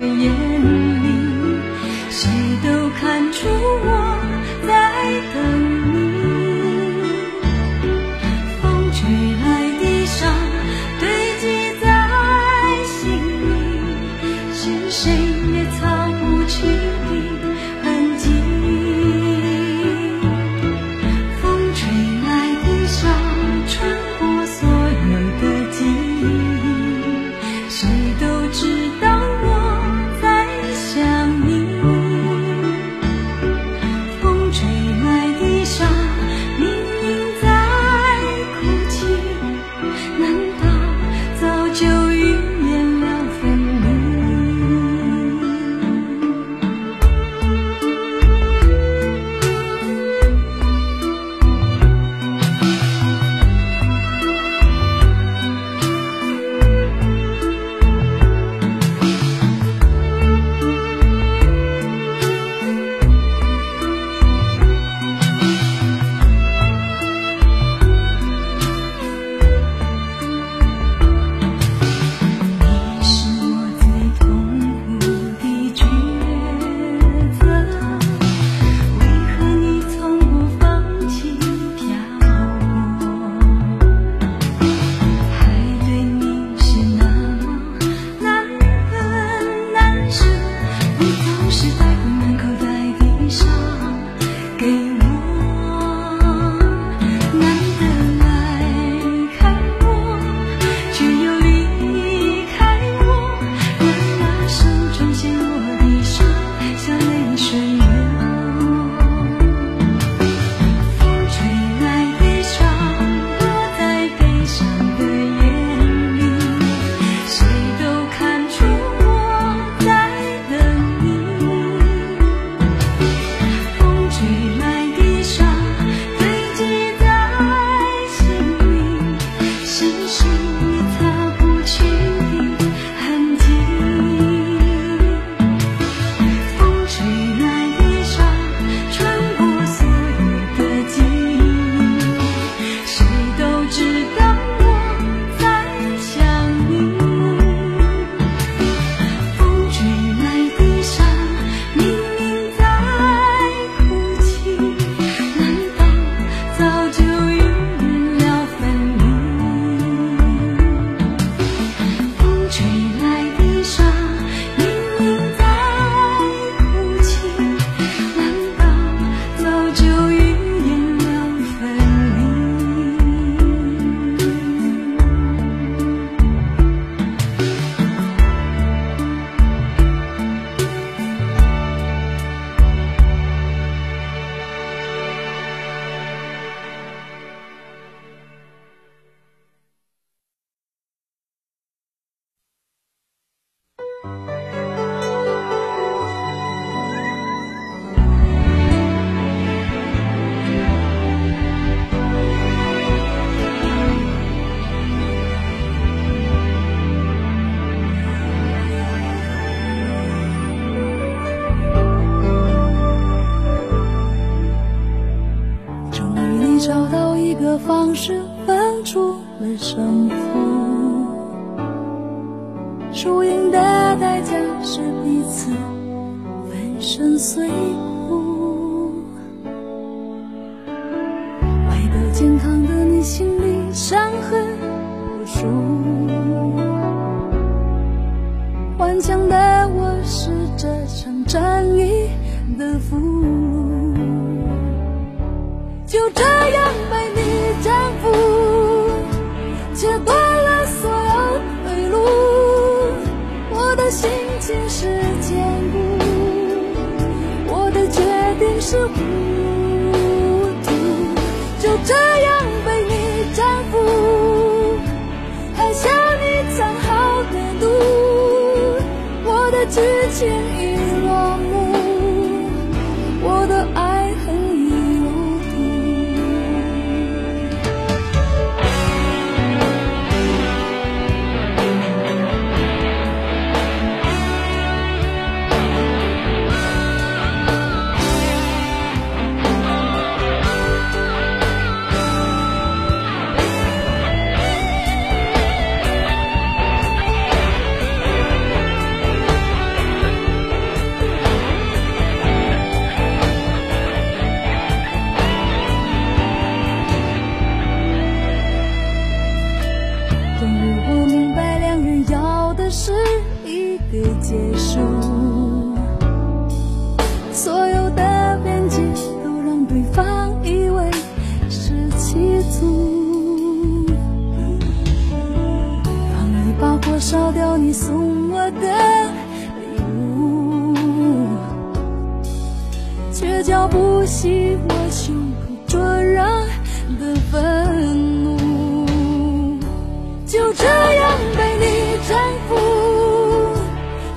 的夜。方式分出了胜负。输赢的代价是彼此粉身碎骨。外表健康的你，心里伤痕无数。顽强的我是。是不？的结束，所有的边界都让对方以为是欺阻。当你把火烧掉你送我的礼物，却浇不熄我胸口灼热的愤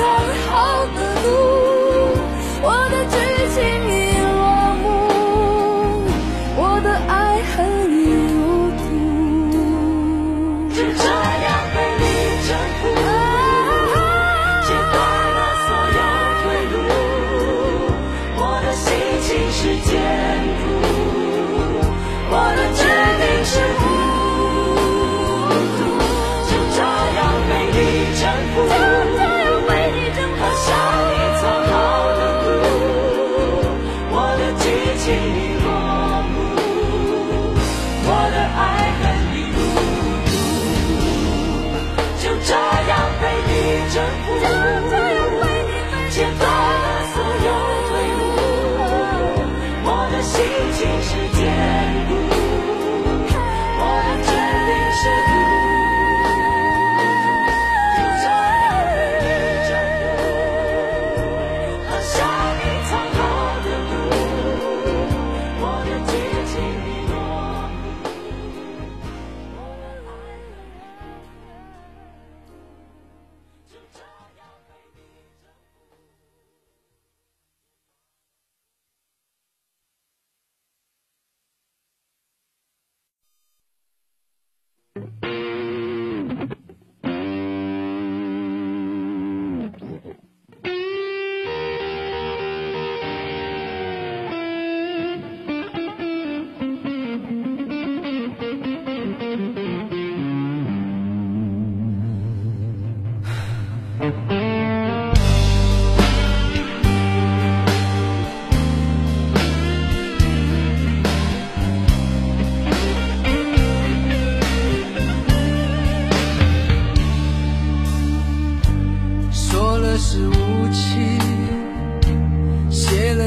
像你藏好的毒。我的剧情已落幕，我的爱恨已入土。就这样被你征服，切断了所有退路。我的心情是坚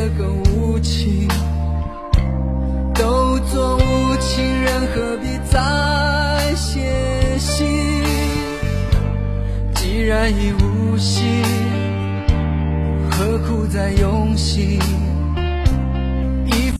更无情，都做无情人，何必再写信？既然已无心，何苦再用心？